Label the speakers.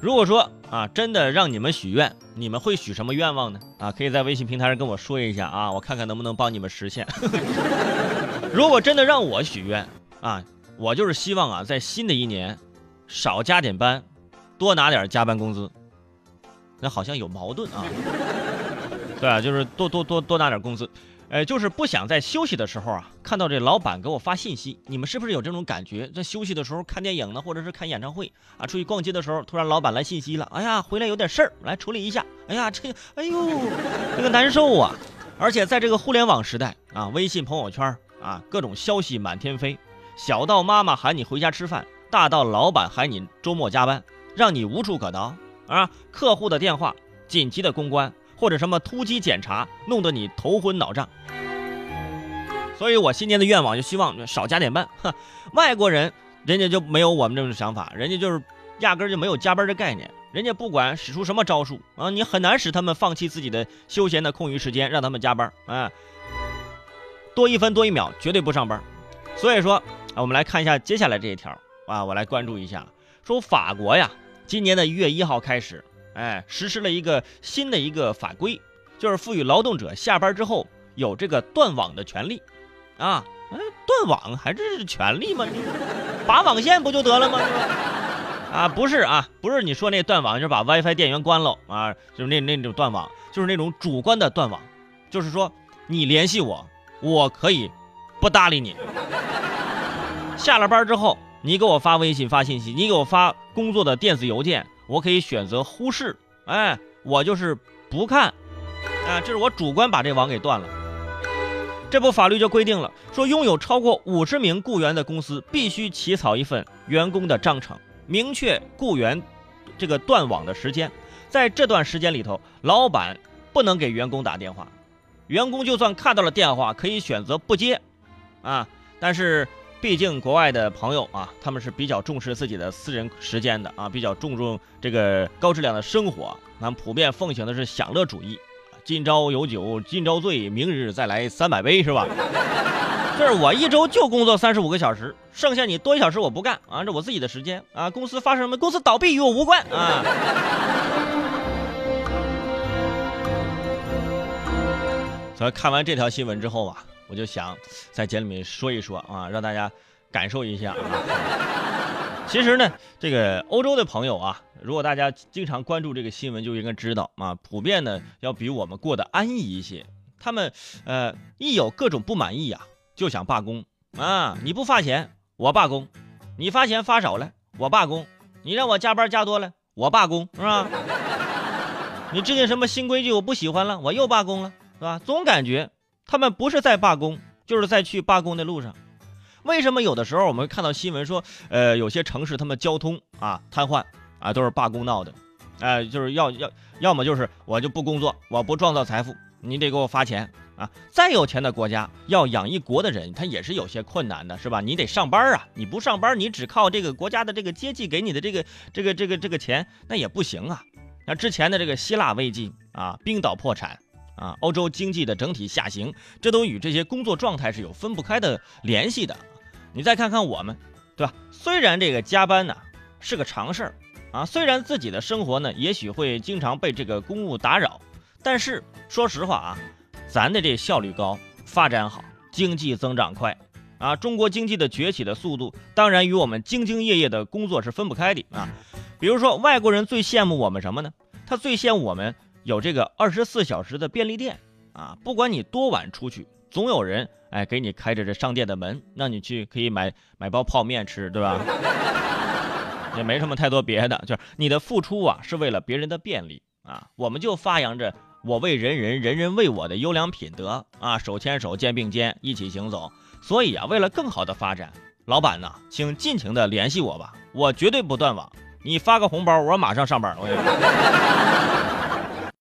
Speaker 1: 如果说啊，真的让你们许愿，你们会许什么愿望呢？啊，可以在微信平台上跟我说一下啊，我看看能不能帮你们实现。如果真的让我许愿啊，我就是希望啊，在新的一年少加点班，多拿点加班工资。那好像有矛盾啊。对啊，就是多多多多拿点工资。呃，就是不想在休息的时候啊，看到这老板给我发信息。你们是不是有这种感觉？在休息的时候看电影呢，或者是看演唱会啊，出去逛街的时候，突然老板来信息了。哎呀，回来有点事儿，来处理一下。哎呀，这，哎呦，这个难受啊！而且在这个互联网时代啊，微信朋友圈啊，各种消息满天飞，小到妈妈喊你回家吃饭，大到老板喊你周末加班，让你无处可逃啊。客户的电话，紧急的公关。或者什么突击检查，弄得你头昏脑胀。所以我新年的愿望就希望少加点班。哼，外国人人家就没有我们这种想法，人家就是压根就没有加班的概念。人家不管使出什么招数啊，你很难使他们放弃自己的休闲的空余时间，让他们加班。啊，多一分多一秒绝对不上班。所以说啊，我们来看一下接下来这一条啊，我来关注一下。说法国呀，今年的一月一号开始。哎，实施了一个新的一个法规，就是赋予劳动者下班之后有这个断网的权利，啊，哎，断网还是权利吗？拔网线不就得了吗？啊，不是啊，不是你说那断网就是把 WiFi 电源关了啊，就是那那种断网，就是那种主观的断网，就是说你联系我，我可以不搭理你。下了班之后，你给我发微信发信息，你给我发工作的电子邮件。我可以选择忽视，哎，我就是不看，啊，这是我主观把这网给断了。这部法律就规定了，说拥有超过五十名雇员的公司必须起草一份员工的章程，明确雇员这个断网的时间，在这段时间里头，老板不能给员工打电话，员工就算看到了电话，可以选择不接，啊，但是。毕竟国外的朋友啊，他们是比较重视自己的私人时间的啊，比较注重这个高质量的生活。咱普遍奉行的是享乐主义，今朝有酒今朝醉，明日再来三百杯，是吧？就是我一周就工作三十五个小时，剩下你多一小时我不干啊，这我自己的时间啊。公司发生什么，公司倒闭与我无关啊。所以看完这条新闻之后啊。我就想在节里面说一说啊，让大家感受一下啊。其实呢，这个欧洲的朋友啊，如果大家经常关注这个新闻，就应该知道啊，普遍呢要比我们过得安逸一些。他们呃一有各种不满意啊，就想罢工啊。你不发钱，我罢工；你发钱发少了，我罢工；你让我加班加多了，我罢工，是吧？你制定什么新规矩，我不喜欢了，我又罢工了，是吧？总感觉。他们不是在罢工，就是在去罢工的路上。为什么有的时候我们看到新闻说，呃，有些城市他们交通啊瘫痪啊，都是罢工闹的，哎，就是要要要么就是我就不工作，我不创造财富，你得给我发钱啊。再有钱的国家要养一国的人，他也是有些困难的，是吧？你得上班啊，你不上班，你只靠这个国家的这个接济给你的这个这个这个这个钱，那也不行啊。那之前的这个希腊危机啊，冰岛破产。啊，欧洲经济的整体下行，这都与这些工作状态是有分不开的联系的。你再看看我们，对吧？虽然这个加班呢是个常事儿啊，虽然自己的生活呢也许会经常被这个公务打扰，但是说实话啊，咱的这效率高，发展好，经济增长快啊，中国经济的崛起的速度，当然与我们兢兢业业的工作是分不开的啊。比如说，外国人最羡慕我们什么呢？他最羡慕我们。有这个二十四小时的便利店啊，不管你多晚出去，总有人哎给你开着这商店的门，让你去可以买买包泡面吃，对吧？也没什么太多别的，就是你的付出啊是为了别人的便利啊，我们就发扬着我为人人，人人为我的优良品德啊，手牵手，肩并肩，一起行走。所以啊，为了更好的发展，老板呢，请尽情的联系我吧，我绝对不断网，你发个红包，我马上上班。我跟你说。